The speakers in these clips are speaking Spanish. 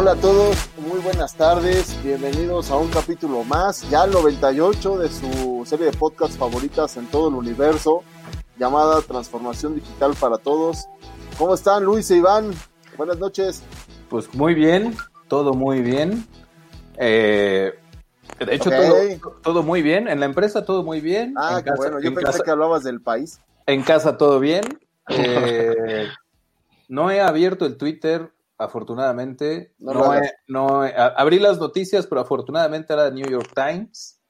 Hola a todos, muy buenas tardes, bienvenidos a un capítulo más, ya el 98 de su serie de podcast favoritas en todo el universo, llamada Transformación Digital para Todos. ¿Cómo están Luis e Iván? Buenas noches. Pues muy bien, todo muy bien. Eh, de hecho, todo, todo muy bien. En la empresa todo muy bien. Ah, en casa, bueno, yo en pensé casa- que hablabas del país. en casa todo bien. Eh, no he abierto el Twitter, afortunadamente. No No, he- he- abrí las noticias, pero afortunadamente era New York Times.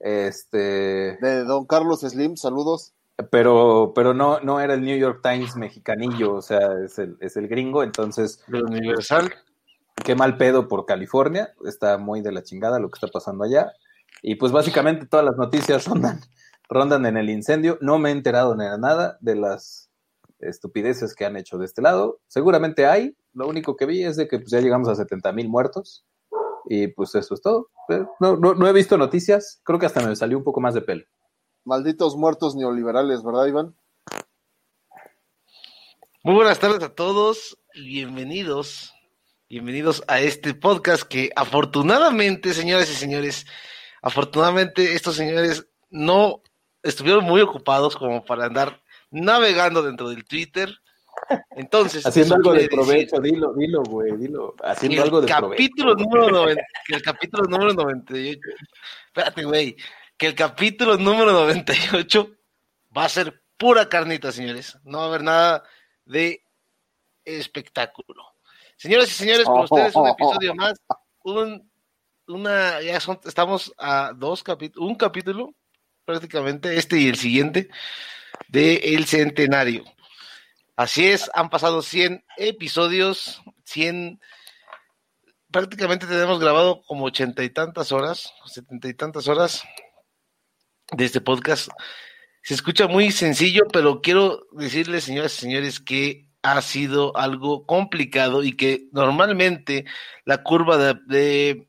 Este, De don Carlos Slim, saludos. pero, pero no, no era el New York Times mexicanillo, o sea, es el, es el gringo, entonces del Universal. qué mal pedo por California, está muy de la chingada lo que está pasando allá. Y pues básicamente todas las noticias rondan, rondan en el incendio. No me he enterado de nada de las estupideces que han hecho de este lado. Seguramente hay, lo único que vi es de que pues, ya llegamos a 70 mil muertos. Y pues eso es todo. Pero No, no, no he visto noticias, creo que hasta me salió un poco más de pelo. Malditos muertos neoliberales, ¿verdad Iván? Muy buenas tardes a todos y bienvenidos. Bienvenidos a este podcast que afortunadamente, señoras y señores, afortunadamente estos señores no estuvieron muy ocupados como para andar navegando dentro del Twitter. Entonces, Haciendo algo de quiere decir provecho, dilo, dilo, güey, dilo. Haciendo algo de provecho. capítulo número 90, que el capítulo número 98. Espérate, güey. Que el capítulo número 98 va a ser pura carnita, señores. No va a haber nada de espectáculo. Señoras y señores, con ustedes un episodio más. Un, una, ya son, estamos a dos capítulos, un capítulo prácticamente, este y el siguiente, de El Centenario. Así es, han pasado 100 episodios, 100, prácticamente tenemos grabado como ochenta y tantas horas, setenta y tantas horas de este podcast. Se escucha muy sencillo, pero quiero decirles, señoras y señores, que ha sido algo complicado y que normalmente la curva de, de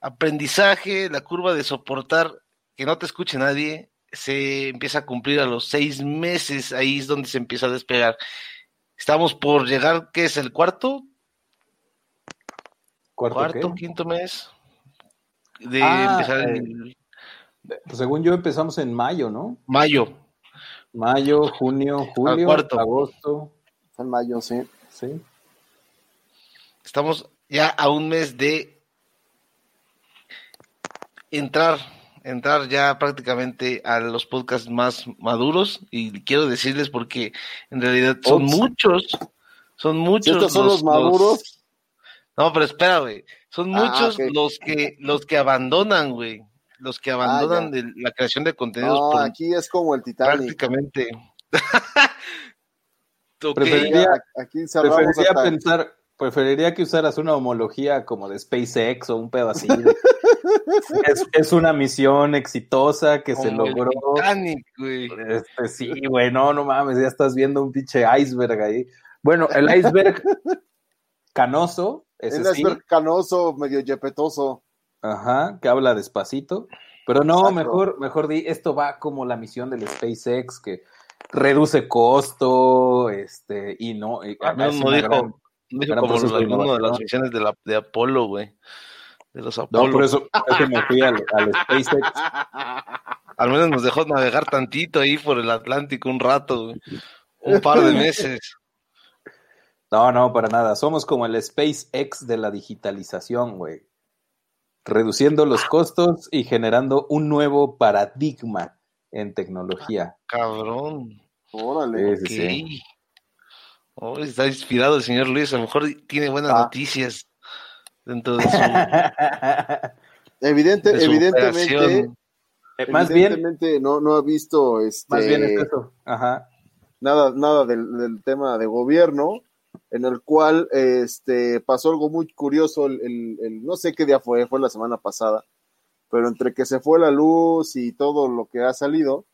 aprendizaje, la curva de soportar que no te escuche nadie, se empieza a cumplir a los seis meses, ahí es donde se empieza a despegar. Estamos por llegar, ¿qué es el cuarto? ¿Cuarto cuarto, qué? quinto mes de Ah, empezar eh. en Pues según yo empezamos en mayo, ¿no? mayo. Mayo, junio, julio, cuarto. agosto, en mayo, sí. sí. Estamos ya a un mes de entrar, entrar ya prácticamente a los podcasts más maduros y quiero decirles porque en realidad son Ups. muchos, son muchos estos son los maduros, No, pero espera, güey. Son Ah, muchos los que los que abandonan, güey. Los que abandonan ya. de la creación de contenidos no, por- aquí es como el Titanic. prácticamente. Ok, Preferiría- aquí Preferiría pensar, preferiría que usaras una homología como de SpaceX o un pedo así. es, es una misión exitosa que se como logró. Titanic, güey. Este, sí, güey, no, no mames, ya estás viendo un pinche iceberg ahí. Bueno, el iceberg canoso, ese El sí, iceberg canoso, medio yepetoso. ajá, que habla despacito. Pero no, Exacto. mejor, mejor di, esto va como la misión del SpaceX que reduce costo, este, y no, y Ah, no, dijo, gran- dijo como proceso de alguno de las misiones de, la, de Apolo, güey. De los No, Apolo. por eso, eso me fui al, al SpaceX. Al menos nos dejó navegar tantito ahí por el Atlántico un rato, güey. Un par de meses. No, no, para nada. Somos como el SpaceX de la digitalización, güey. Reduciendo los costos y generando un nuevo paradigma en tecnología. Cabrón. Órale. Sí, sí, sí. Oh, está inspirado el señor Luis. A lo mejor tiene buenas Ah. noticias dentro de su, Evidente, de su evidentemente, operación. Eh, más bien, evidentemente no, no ha visto este, más bien es eso. Ajá. nada, nada del, del tema de gobierno, en el cual este, pasó algo muy curioso, el, el- el- no sé qué día fue, fue la semana pasada, pero entre que se fue la luz y todo lo que ha salido,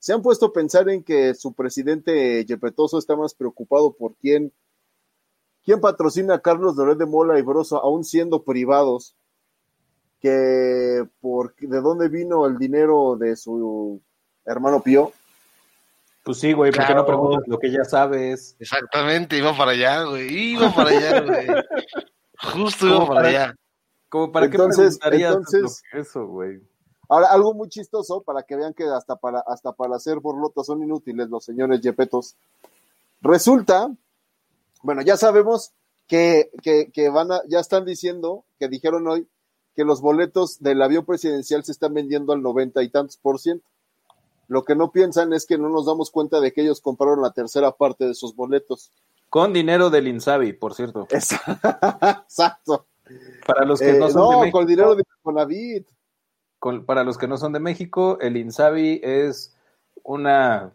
se han puesto a pensar en que su presidente Yepetoso está más preocupado por quién, quién patrocina a Carlos Loret de Mola y Broso, aún siendo privados, que por de dónde vino el dinero de su hermano Pío. Pues sí, güey, ¿por qué Claro. no preguntas lo que ya sabes? Exactamente, iba para allá, güey. Iba para allá, güey. Justo iba para para- allá. Como para Entonces- qué preguntarías entonces- eso, güey. Ahora, algo muy chistoso para que vean que hasta para, hasta para hacer borlotas son inútiles los señores Yepetos. Resulta, bueno, ya sabemos que, que, que van a, ya están diciendo, que dijeron hoy, que los boletos del avión presidencial se están vendiendo al noventa y tantos por ciento. Lo que no piensan es que no nos damos cuenta de que ellos compraron la tercera parte de esos boletos. Con dinero del Insabi, por cierto. Exacto. Para los que Eh, no son no, de con dinero de Conavit. Con- para los que no son de México, el Insabi es una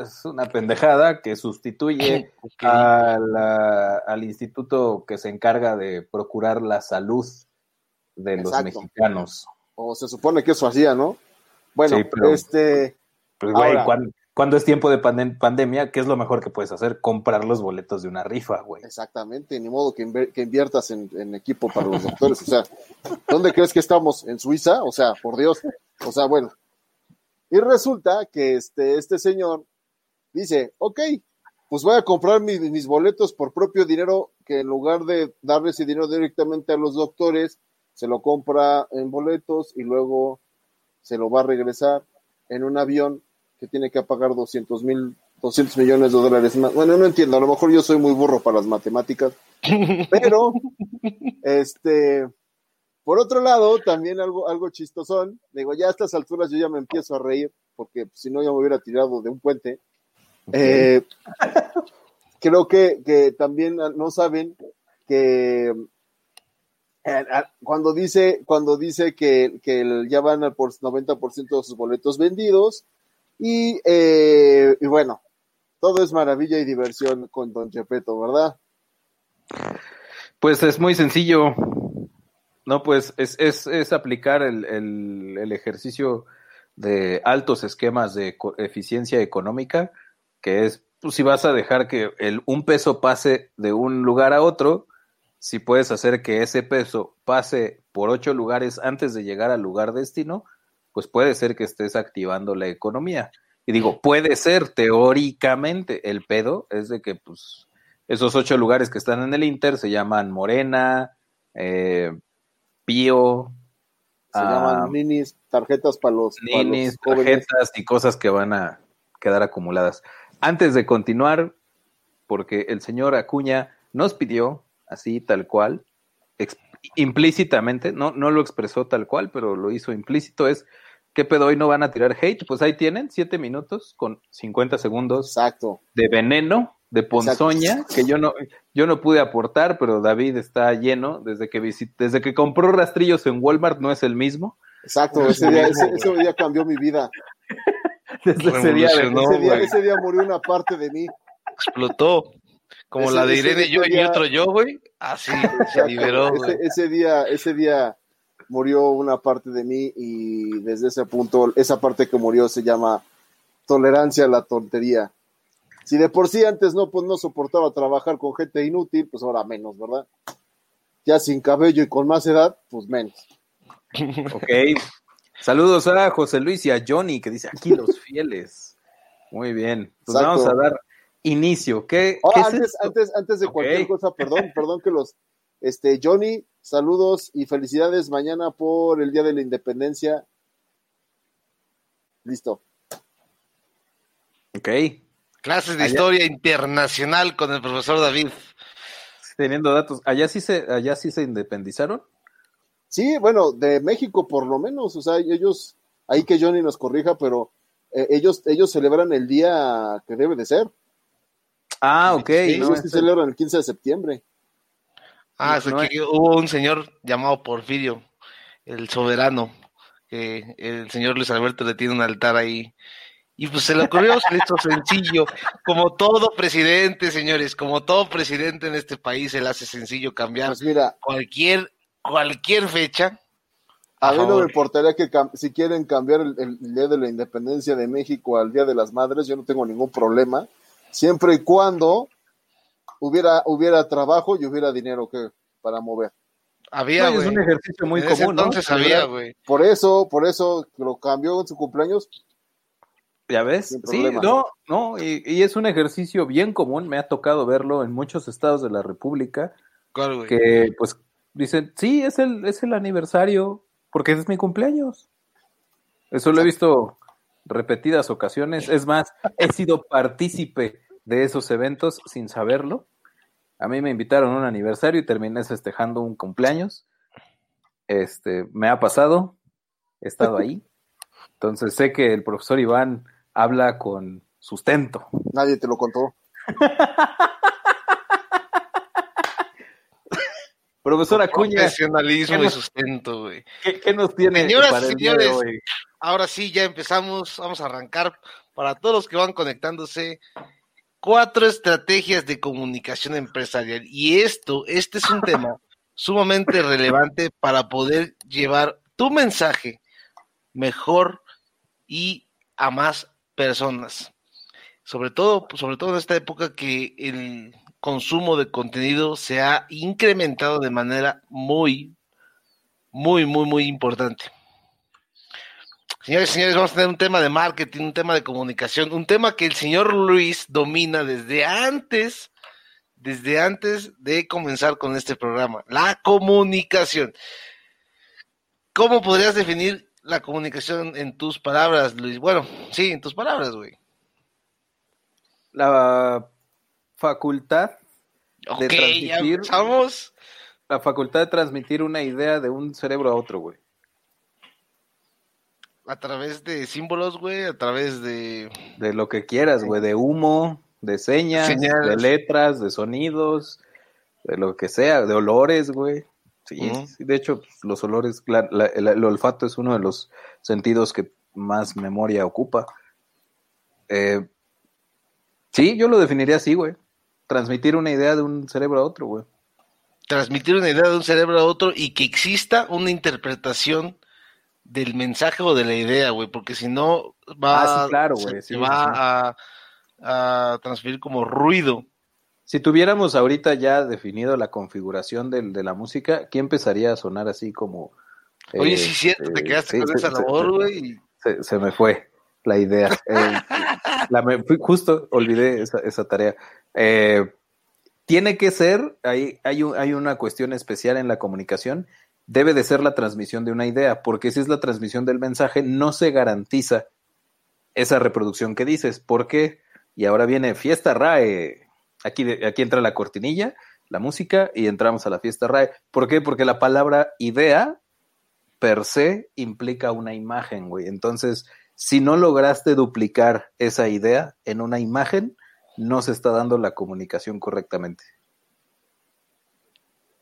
es una pendejada que sustituye Ok. a la- al instituto que se encarga de procurar la salud de los mexicanos. O se supone que eso hacía, ¿no? Bueno, Sí, pero- este, Pues, güey, Ahora- cuan- cuando es tiempo de pandem- pandemia, ¿qué es lo mejor que puedes hacer? Comprar los boletos de una rifa, güey. exactamente, ni modo que, inviertas en, en equipo para los doctores. O sea, ¿dónde crees que estamos? ¿En Suiza? O sea, por Dios. O sea, bueno. Y resulta que este, este señor dice, ok, pues voy a comprar mis, mis boletos por propio dinero, que en lugar de darle ese dinero directamente a los doctores, se lo compra en boletos y luego se lo va a regresar en un avión que tiene que pagar 200 mil, 200 millones de dólares más. Bueno, no entiendo, a lo mejor yo soy muy burro para las matemáticas, pero, este, por otro lado, también algo, algo chistosón, digo, ya a estas alturas yo ya me empiezo a reír, porque si no ya me hubiera tirado de un puente. Eh, creo que, que también no saben que eh, ah, cuando dice, cuando dice que, que ya van al por 90% de sus boletos vendidos, y, eh, y bueno, todo es maravilla y diversión con Don Chepeto, ¿verdad? Pues es muy sencillo. No, pues es, es, es aplicar el, el, ejercicio de altos esquemas de eficiencia económica, que es, pues si vas a dejar que el, un peso pase de un lugar a otro, si puedes hacer que ese peso pase por ocho lugares antes de llegar al lugar destino, pues puede ser que estés activando la economía. Y digo, puede ser teóricamente. El pedo es de que, pues, esos ocho lugares que están en el Inter se llaman Morena, eh, Pío, Se Ah. llaman ninis, tarjetas para los, ninis, tarjetas y cosas que van a quedar acumuladas. Antes de continuar, porque el señor Acuña nos pidió, así tal cual, implícitamente, no, no lo expresó tal cual, pero lo hizo implícito, es ¿qué pedo hoy no van a tirar hate? Pues ahí tienen, siete minutos con 50 segundos Exacto. de veneno, de ponzoña, que yo no, yo no pude aportar, pero David está lleno desde que visit- desde que compró rastrillos en Walmart, no es el mismo. Exacto, ese día, ese, ese día cambió mi vida. Desde ese día, ese, día ese día murió una parte de mí. Explotó. Como Ese- la de Irene yo y día- otro yo, güey. Así, se Exacto. liberó, ese día, ese día murió una parte de mí y desde ese punto, esa parte que murió se llama tolerancia a la tontería. Si de por sí antes no, pues no soportaba trabajar con gente inútil, pues ahora menos, ¿verdad? Ya sin cabello y con más edad, pues menos. Ok. Saludos a José Luis y a Johnny, que dice aquí los fieles. Muy bien. Pues Exacto. vamos a dar inicio. ¿Qué, Oh, qué antes, antes, antes de cualquier cosa, perdón, perdón que los, este, Johnny, saludos y felicidades mañana por el Día de la Independencia. Listo. Ok. Clases de Allá- historia internacional con el profesor David. Teniendo datos. ¿Allá sí se, allá sí se independizaron? Sí, bueno, de México por lo menos, o sea, ellos, ahí que Johnny nos corrija, pero eh, ellos, ellos celebran el día que debe de ser. Ah, ok. Sí, no, ellos sí este- celebran el 15 de septiembre. Ah, No, sea, no que hubo un señor llamado Porfirio, el soberano, que el señor Luis Alberto le tiene un altar ahí. Y pues se le ocurrió, se le hizo sencillo, como todo presidente, señores, como todo presidente en este país, se le hace sencillo cambiar Pues mira, cualquier, cualquier fecha. a, A mí no favor. me importaría que si quieren cambiar el, el día de la independencia de México al Día de las Madres, yo no tengo ningún problema, siempre y cuando hubiera, hubiera trabajo y hubiera dinero que para mover. Había, No, es un ejercicio muy En ese común, ¿no? entonces había, güey. Por eso, por eso lo cambió en su cumpleaños. ¿Ya ves? Sin Sí, problema. no, no, y, y es un ejercicio bien común, me ha tocado verlo en muchos estados de la República, ¿Cuál, güey? que pues dicen, sí, es el, es el aniversario, porque es mi cumpleaños. Eso lo he visto repetidas ocasiones, es más, he sido partícipe de esos eventos sin saberlo. A mí me invitaron a un aniversario y terminé festejando un cumpleaños. Este, me ha pasado, he estado ahí. Entonces sé que el profesor Iván habla con sustento. Nadie te lo contó. Profesor Acuña, Profesionalismo ¿qué y sustento, güey. ¿qué, qué nos tiene Señoras y para el día de señores, hoy? Ahora sí, ya empezamos. Vamos a arrancar. Para todos los que van conectándose, cuatro estrategias de comunicación empresarial. Y esto, este es un tema sumamente relevante para poder llevar tu mensaje mejor y a más personas. Sobre todo, sobre todo en esta época que el consumo de contenido se ha incrementado de manera muy, muy, muy, muy importante. Señores y señores, vamos a tener un tema de marketing, un tema de comunicación, un tema que el señor Luis domina desde antes, desde antes de comenzar con este programa, la comunicación. ¿Cómo podrías definir la comunicación en tus palabras, Luis? Bueno, sí, en tus palabras, güey. La facultad, ya transmitir- la facultad de transmitir una idea de un cerebro a otro, güey. A través de símbolos, güey, a través de... De lo que quieras, güey, de humo, de señas, Señales. de letras, de sonidos, de lo que sea, de olores, güey. Sí, sí, de hecho, pues, los olores, la- la- el, el olfato es uno de los sentidos que más memoria ocupa. Eh, sí, yo lo definiría así, güey. Transmitir una idea de un cerebro a otro, güey. transmitir una idea de un cerebro a otro y que exista una interpretación del mensaje o de la idea, güey, porque si no va, Ah, sí, claro, güey, se- sí, va sí. a, a transferir como ruido. Si tuviéramos ahorita ya definido la configuración del- de la música, ¿quién empezaría a sonar así como... Oye, eh, sí, cierto, te eh, quedaste con esa labor, güey. Se, se me fue la idea. Eh, la me- fui- justo olvidé esa, esa tarea. Eh, tiene que ser, hay, hay, un- hay una cuestión especial en la comunicación, debe de ser la transmisión de una idea, porque si es la transmisión del mensaje, no se garantiza esa reproducción que dices. ¿Por qué? Y ahora viene fiesta RAE. Aquí, aquí entra la cortinilla, la música, y entramos a la fiesta RAE. ¿Por qué? Porque la palabra idea per se implica una imagen, güey. Entonces, si no lograste duplicar esa idea en una imagen, no se está dando la comunicación correctamente.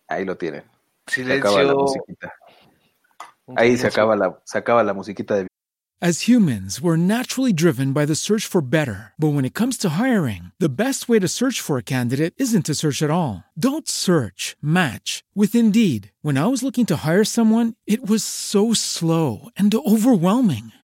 Ahí lo tienen. Se acaba la Silencio. Ahí se acaba la, se acaba la musiquita de As humans, we're naturally driven by the search for better. But when it comes to hiring, the best way to search for a candidate isn't to search at all. Don't search, match with Indeed. When I was looking to hire someone, it was so slow and overwhelming.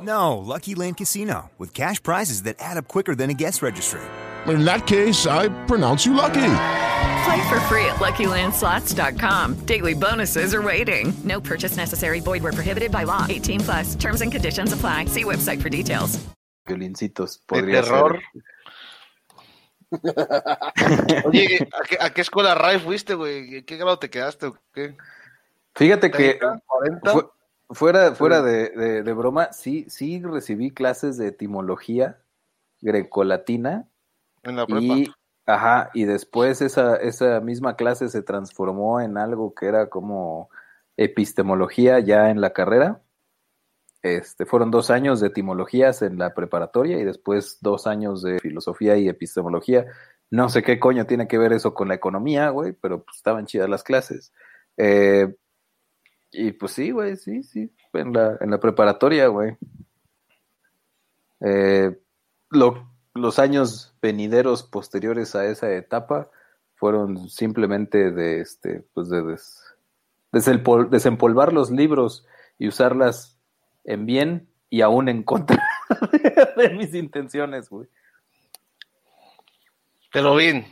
No, Lucky Land Casino, with cash prizes that add up quicker than a guest registry. In that case, I pronounce you lucky. Play for free at LuckyLandSlots.com. Daily bonuses are waiting. No purchase necessary. Void where prohibited by law. 18 plus. Terms and conditions apply. See website for details. Violincitos. De Podría terror. Oye, ¿a qué, a qué escuela RAI fuiste, güey? ¿Qué grado te quedaste o qué? Fíjate que 40. fu- fuera, fuera de, de- de broma, sí, sí recibí clases de etimología grecolatina En la prepa. y, ajá, y después esa, esa misma clase se transformó en algo que era como epistemología ya en la carrera. Este, fueron dos años de etimologías en la preparatoria y después dos años de filosofía y epistemología. No sé qué coño tiene que ver eso con la economía, güey, pero pues, estaban chidas las clases. Eh, y pues sí, güey, sí, sí, en la, en la preparatoria, güey. Eh, lo- los años venideros posteriores a esa etapa fueron simplemente de este, pues de des- desempolvar los libros y usarlas en bien y aún en contra de mis intenciones, güey. Pero bien,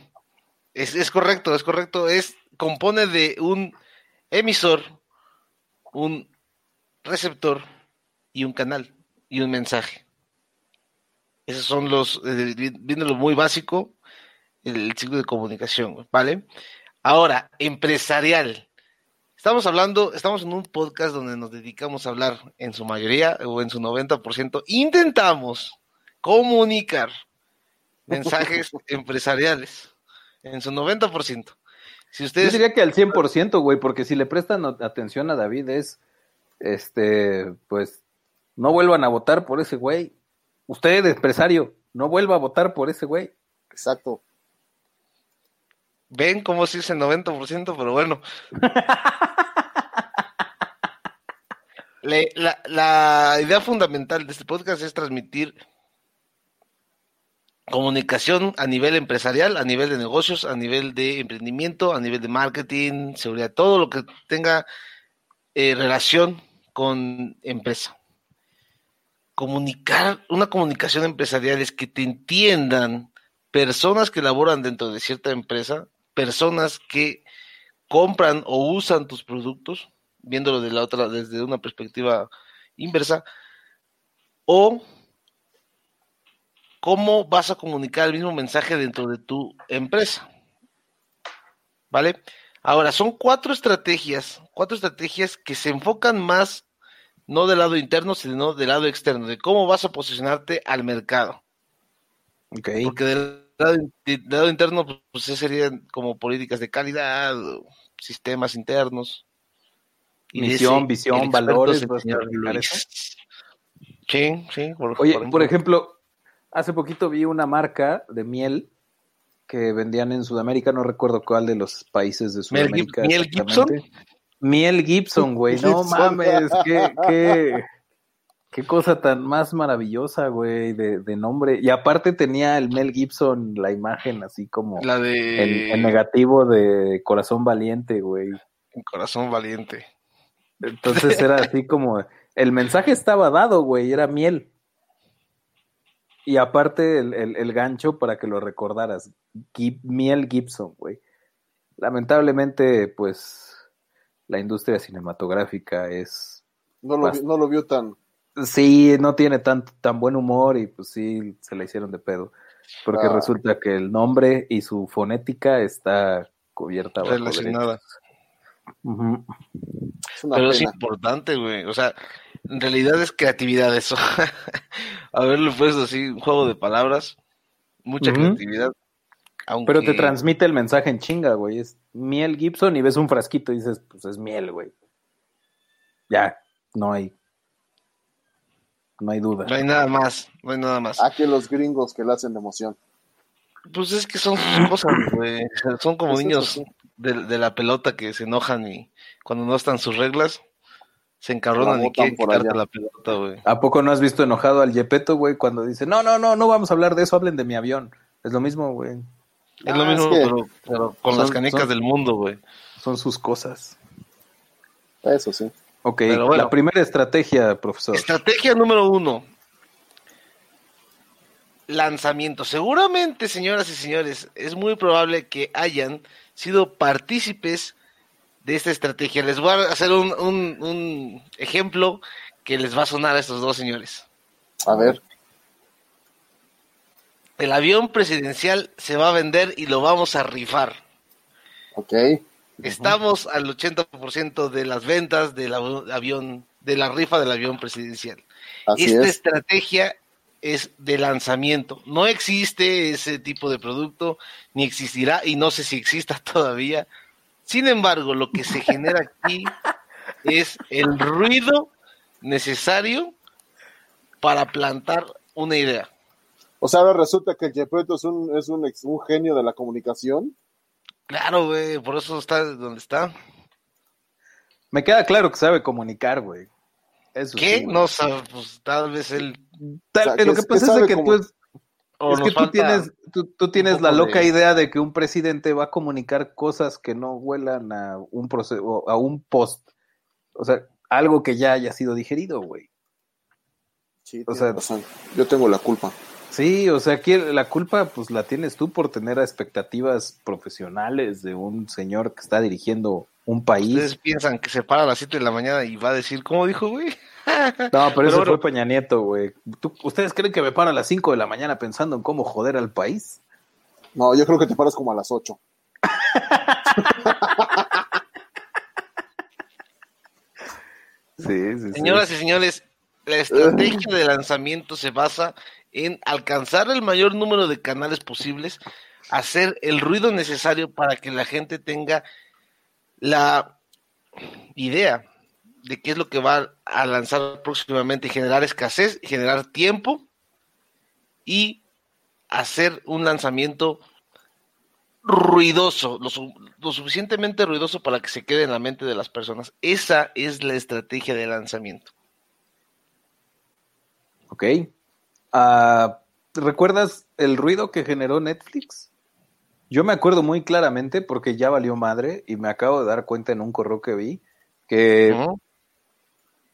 es, es correcto, es correcto. Es, compone de un emisor, un receptor y un canal y un mensaje. Esos son los, eh, vi- viéndolo muy básico, el, el ciclo de comunicación, ¿vale? Ahora, empresarial. Estamos hablando, estamos en un podcast donde nos dedicamos a hablar en su mayoría o en su 90%. Intentamos comunicar mensajes empresariales en su 90%. Si Yo diría que al 100%, güey, porque si le prestan atención a David es, este, pues, no vuelvan a votar por ese güey. Usted, empresario, no vuelva a votar por ese güey. Exacto. ven cómo se dice el 90%, pero bueno. Le- la, la idea fundamental de este podcast es transmitir comunicación a nivel empresarial, a nivel de negocios, a nivel de emprendimiento, a nivel de marketing, seguridad, todo lo que tenga eh, relación con empresa. Comunicar, una comunicación empresarial es que te entiendan personas que laboran dentro de cierta empresa, personas que compran o usan tus productos, viéndolo de la otra, desde una perspectiva inversa, o cómo vas a comunicar el mismo mensaje dentro de tu empresa. ¿Vale? Ahora, son cuatro estrategias, cuatro estrategias que se enfocan más no del lado interno, sino del lado externo, de cómo vas a posicionarte al mercado. Ok. Porque del lado, in- del lado interno, pues, pues, serían como políticas de calidad, sistemas internos. Y Misión, ese, visión, valores. Sí, sí. Por, Oye, por ejemplo, hace poquito vi una marca de miel que vendían en Sudamérica, no recuerdo cuál de los países de Sudamérica. ¿Miel exactamente. Miel Gibson, güey, no Gibson. mames, qué, qué, qué cosa tan más maravillosa, güey, de, de nombre. Y aparte tenía el Mel Gibson, la imagen así como La de el, el negativo de Corazón Valiente, güey. Corazón Valiente. Entonces era así como, el mensaje estaba dado, güey, era miel. Y aparte el, el- el gancho para que lo recordaras, Gib- miel Gibson, güey. Lamentablemente, pues, la industria cinematográfica es, No lo, vi- no lo vio tan. sí, no tiene tan, tan buen humor y pues sí, se la hicieron de pedo. Porque Ah. resulta que el nombre y su fonética está cubierta Relacionada. Es una Pero es pena. importante, güey. O sea, en realidad es creatividad eso. Haberlo puesto así, un juego de palabras, mucha creatividad. Aunque... Pero te transmite el mensaje en chinga, güey. Es miel Gibson y ves un frasquito y dices, pues es miel, güey. Ya, no hay. no hay duda. No hay nada más, no hay nada más. Aquí los gringos que le hacen de emoción. Pues es que son cosas, güey. Son como Pues niños de la pelota que se enojan y cuando no están sus reglas, se encabronan y quieren por quitarte allá. la pelota, güey. ¿A poco no has visto enojado al Yepeto, güey, cuando dice, no, no, no, no vamos a hablar de eso, hablen de mi avión? Es lo mismo, güey. Es lo Ah, mismo, es que- pero, pero con Son- las canicas son- del mundo, güey. Son sus cosas. Eso sí. Ok, bueno. la primera estrategia, profesor. Estrategia número uno. Lanzamiento. Seguramente, señoras y señores, es muy probable que hayan sido partícipes de esta estrategia. Les voy a hacer un, un- un ejemplo que les va a sonar a estos dos señores. A ver. El avión presidencial se va a vender y lo vamos a rifar. Ok. Estamos al 80% de las ventas del av- avión, de la rifa del avión presidencial. Así Esta es. estrategia es de lanzamiento. No existe ese tipo de producto, ni existirá, y no sé si exista todavía. Sin embargo, lo que se genera aquí es el ruido necesario para plantar una idea. O sea, ahora resulta que el Gepetto es un, es un, ex- un genio de la comunicación. Claro, güey, por eso está donde está. Me queda claro que sabe comunicar, güey. Eso ¿Qué? sí, no sabe, pues tal vez él. Tal- O sea, lo que- que pasa que es de que tú, o es que tú tienes, tú, tú tienes la loca de- idea de que un presidente va a comunicar cosas que no huelan a un proceso, a un post. O sea, algo que ya haya sido digerido, güey. Sí, O sea- razón. Yo tengo la culpa. Sí, o sea, aquí la culpa pues la tienes tú por tener expectativas profesionales de un señor que está dirigiendo un país. Ustedes piensan que se para a las 7 de la mañana y va a decir, ¿cómo dijo, güey? No, pero, eso bueno. fue Peña Nieto, güey. ¿Tú- ¿Ustedes creen que me paro a las 5 de la mañana pensando en cómo joder al país? No, yo creo que te paras como a las 8. Sí, sí, sí. Señoras y señores, la estrategia de lanzamiento se basa en alcanzar el mayor número de canales posibles, hacer el ruido necesario para que la gente tenga la idea de qué es lo que va a lanzar próximamente, generar escasez, generar tiempo y hacer un lanzamiento ruidoso, lo, su- lo suficientemente ruidoso para que se quede en la mente de las personas. Esa es la estrategia de lanzamiento. Ok. Ah, ¿Recuerdas el ruido que generó Netflix? Yo me acuerdo muy claramente porque ya valió madre y me acabo de dar cuenta en un correo que vi que.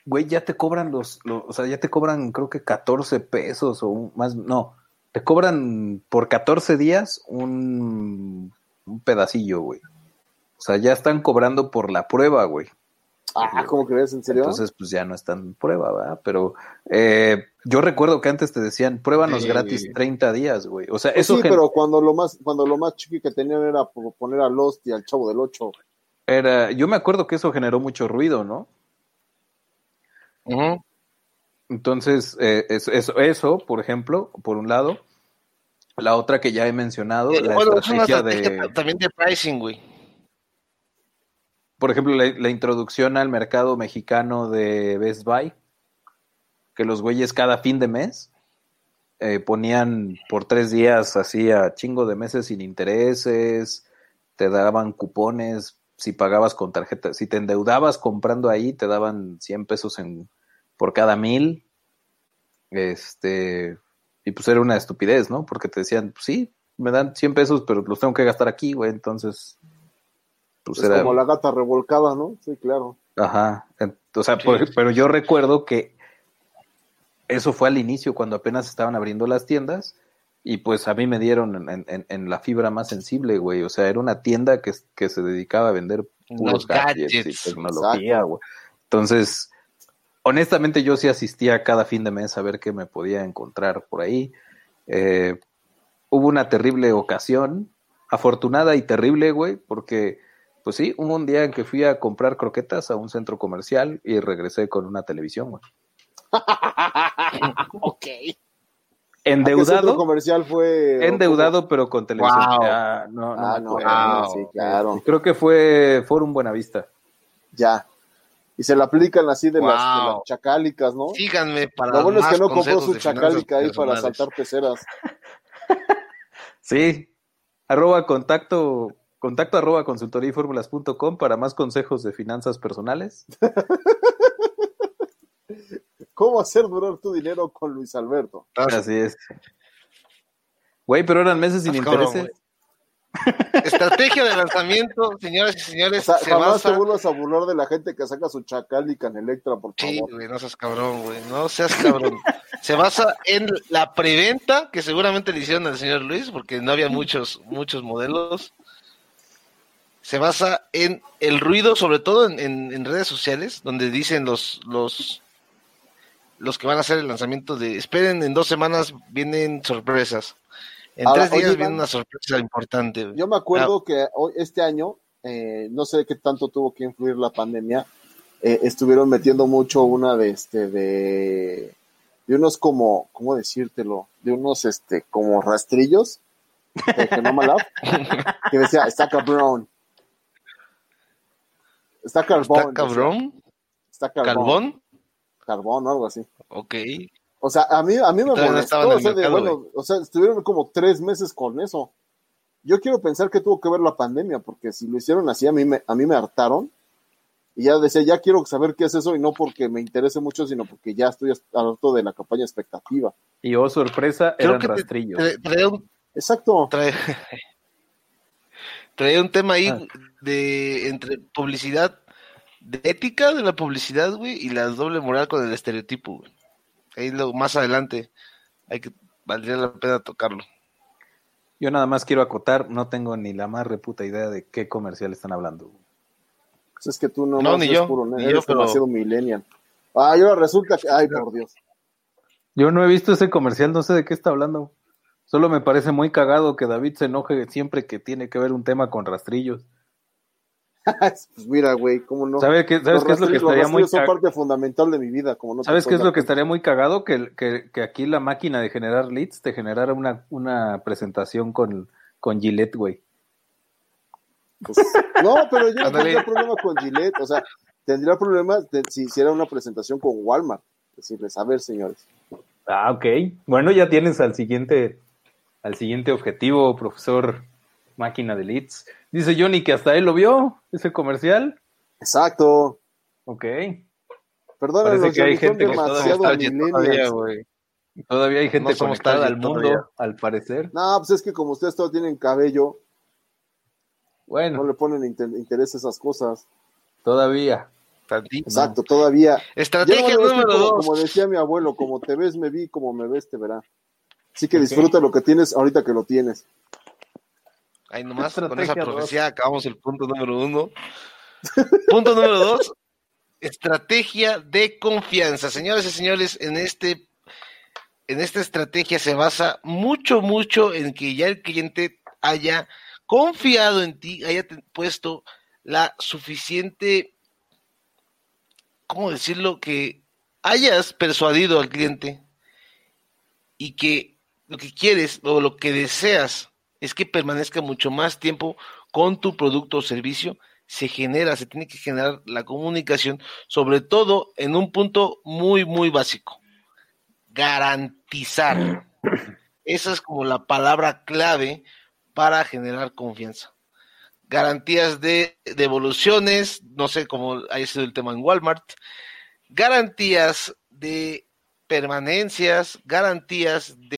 Güey, ya te cobran los, los- o sea, ya te cobran creo que 14 pesos o más, no, te cobran por 14 días un, un pedacillo, güey. O sea, ya están cobrando por la prueba, güey. Ah, ¿cómo crees? ¿En serio? Entonces, pues ya no están en prueba, ¿verdad? Pero eh, yo recuerdo que antes te decían, pruébanos Sí. gratis 30 días, güey. O sea, Pues eso sí, pero cuando lo más cuando lo más chiqui que tenían era poner a Lost y al Chavo del 8. era, yo me acuerdo que eso generó mucho ruido, ¿no? Entonces, eh, eso, eso, eso, por ejemplo, por un lado. La otra que ya he mencionado, Eh, la bueno, es una estrategia de, ta- también de pricing, güey. por ejemplo, la, la introducción al mercado mexicano de Best Buy, que los güeyes cada fin de mes eh, ponían por tres días así a chingo de meses sin intereses, te daban cupones, si pagabas con tarjeta, si te endeudabas comprando ahí, te daban 100 pesos en, por cada mil. Este, y pues era una estupidez, ¿no? Porque te decían, pues sí, me dan 100 pesos, pero los tengo que gastar aquí, güey, entonces, pues es era... como la gata revolcada, ¿no? Sí, claro. Ajá. O sea, Sí. por- pero yo recuerdo que eso fue al inicio, cuando apenas estaban abriendo las tiendas, y pues a mí me dieron en, en- en la fibra más sensible, güey. O sea, era una tienda que, que se dedicaba a vender puros gadgets. y tecnología, güey. Entonces, honestamente yo sí asistía cada fin de mes a ver qué me podía encontrar por ahí. Eh, hubo una terrible ocasión, afortunada y terrible, güey, porque, pues sí, hubo un día en que fui a comprar croquetas a un centro comercial y regresé con una televisión, güey. ok. ¿A qué Endeudado, centro comercial fue? endeudado, pero con televisión. Wow. Ah, no, no Ah, no, sí, claro. Creo que fue Forum Buenavista. Ya. Y se la aplican así de, las, de las chacálicas, ¿no? Síganme para Lo bueno es que no compró su chacálica ahí para saltar peceras. Sí, arroba contacto, contacto arroba consultoríformulas.com para más consejos de finanzas personales. ¿Cómo hacer durar tu dinero con Luis Alberto? Así es. Güey, pero eran meses sin cabrón, intereses. Estrategia de lanzamiento, señoras y O señores, sea, se jamás basa... te vuelvas a burlar de la gente que saca su en Electra, por Sí, güey, no seas cabrón, güey, no seas cabrón. Se basa en la preventa que seguramente le hicieron al señor Luis, porque no había muchos, muchos modelos. Se basa en el ruido, sobre todo en, en- en redes sociales, donde dicen los, los, los que van a hacer el lanzamiento de, esperen, en dos semanas vienen sorpresas. En Ahora, tres días oye, viene una sorpresa importante. Yo me acuerdo Ah. que hoy, este año, eh, no sé qué tanto tuvo que influir la pandemia, eh, estuvieron metiendo mucho una de este de, de unos como, ¿cómo decírtelo? De unos este como rastrillos de Genoma Lab, que decía, está cabrón. Está carbón. ¿Está decía. cabrón? Está carbón. ¿Carbón? Carbón o algo así. Ok. O sea, a mí, a mí me no molestó. o, sea, de, mercado, bueno, o sea, estuvieron como tres meses con eso. Yo quiero pensar que tuvo que ver la pandemia, porque si lo hicieron así, a mí me, a mí me hartaron. Y ya decía, ya quiero saber qué es eso, y no porque me interese mucho, sino porque ya estoy harto de la campaña expectativa. Y oh, sorpresa, Creo eran que te- rastrillos. Tra- traía un, Exacto. trae, traía un tema ahí Ah. de entre publicidad, de ética de la publicidad, güey, y la doble moral con el estereotipo, güey. Ahí lo, más adelante hay que valdría la pena tocarlo. Yo nada más quiero acotar, no tengo ni la más reputa idea de qué comercial están hablando. Pues es que tú no, ni yo, puro, ni eres yo, pero- demasiado millennial. Ah, y ahora resulta que, ay, por Dios. Yo no he visto ese comercial, no sé de qué está hablando. Solo me parece muy cagado que David se enoje siempre que tiene que ver un tema con rastrillos. pues mira, güey, cómo no. ¿Sabes qué, sabes Los qué es lo que estaría muy cagado? parte fundamental de mi vida, como no te ¿Sabes qué es puedes lo que dar cuenta. estaría muy cagado? Que, que, que aquí la máquina de generar leads te generara una, una presentación con, con Gillette, güey. Pues, no, pero yo no tendría problema con Gillette. O sea, tendría problemas de- si hiciera una presentación con Walmart. Decirles, a ver, señores. Ah, ok. Bueno, ya tienes al siguiente, al siguiente objetivo, profesor máquina de leads. Dice Johnny que hasta él lo vio, ese comercial. Exacto. Ok. Perdónenlos, Parece que hay gente que todavía todavía, güey. Todavía hay gente No conectada al mundo, todavía. al parecer. No, pues es que como ustedes todos tienen cabello, Bueno, no le ponen inter- interés a esas cosas. todavía. Tantito. Exacto, todavía. Estrategia no número como, dos. como decía mi abuelo, como te ves, me vi, como me ves, te verá. Así que disfruta lo que tienes ahorita que lo tienes. Ahí nomás, con esa dos. profecía acabamos el punto número uno. punto número dos, estrategia de confianza. Señores y señores, en este en esta estrategia se basa mucho, mucho en que ya el cliente haya confiado en ti, haya puesto la suficiente, ¿cómo decirlo? Que hayas persuadido al cliente y que lo que quieres o lo que deseas es que permanezca mucho más tiempo con tu producto o servicio, se genera, se tiene que generar la comunicación, sobre todo en un punto muy, muy básico. Garantizar. Esa es como la palabra clave para generar confianza. Garantías de devoluciones, no sé cómo haya sido el tema en Walmart, garantías de permanencias, garantías de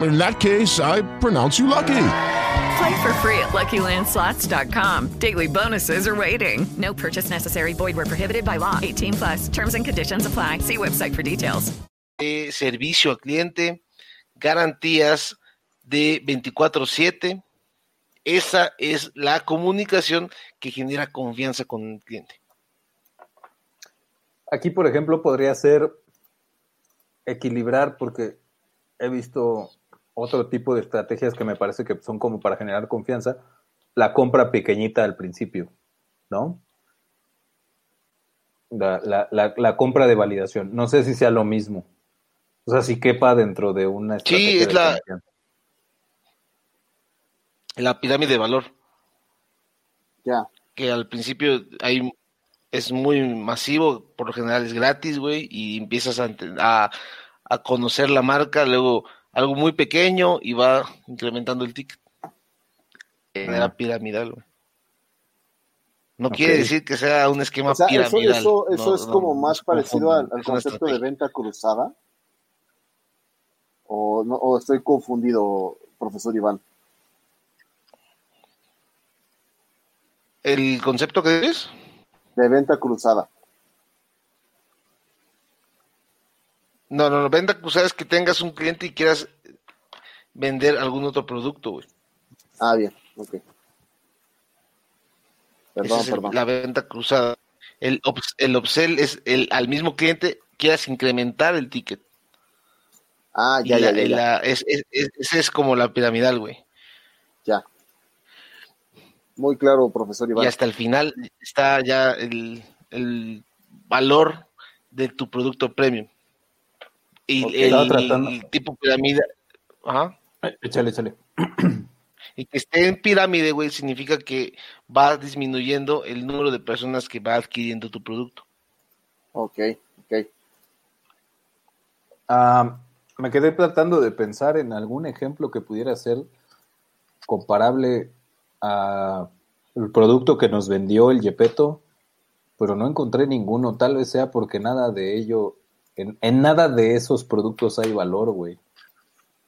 In that case, I pronounce you lucky. Play for free at LuckyLandSlots.com. Daily bonuses are waiting. No purchase necessary. Void where prohibited by law. 18 plus. Terms and conditions apply. See website for details. de servicio al cliente, garantías de 24/7. Esa es la comunicación que genera confianza con el cliente. Aquí, por ejemplo, podría ser equilibrar, porque he visto otro tipo de estrategias que me parece que son como para generar confianza, la compra pequeñita al principio, ¿no? La, la- la- la compra de validación. No sé si sea lo mismo. O sea, si quepa dentro de una estrategia es de la- confianza. La pirámide de valor, Ya. que al principio hay, es muy masivo, por lo general es gratis, güey, y empiezas a, a conocer la marca, luego algo muy pequeño y va incrementando el ticket. De manera piramidal, güey. No quiere decir que sea un esquema O sea, eso, piramidal. eso, eso No, es no, como no más parecido al, concepto de venta cruzada. O, no, o estoy confundido, profesor Iván. ¿El concepto que es? De venta cruzada. No, no, no, venta cruzada es que tengas un cliente y quieras vender algún otro producto, güey. Ah, bien, ok. Perdón, es el- perdón. la venta cruzada. El, el upsell es el al mismo cliente quieras incrementar el ticket. Ah, Y ya, ya, la- ya, y ya, la- es, es, es- esa es como la piramidal, güey. ya. Muy claro, profesor Y Iván. hasta el final está ya el, el valor de tu producto premium. Y el tipo pirámide, ajá, Eh, Échale, échale. y que esté en pirámide, güey, significa que va disminuyendo el número de personas que va adquiriendo tu producto. Ok, ok. Ah, me quedé tratando de pensar en algún ejemplo que pudiera ser comparable a el producto que nos vendió el Yepeto, pero no encontré ninguno. Tal vez sea porque nada de ello, en, en nada de esos productos hay valor, güey.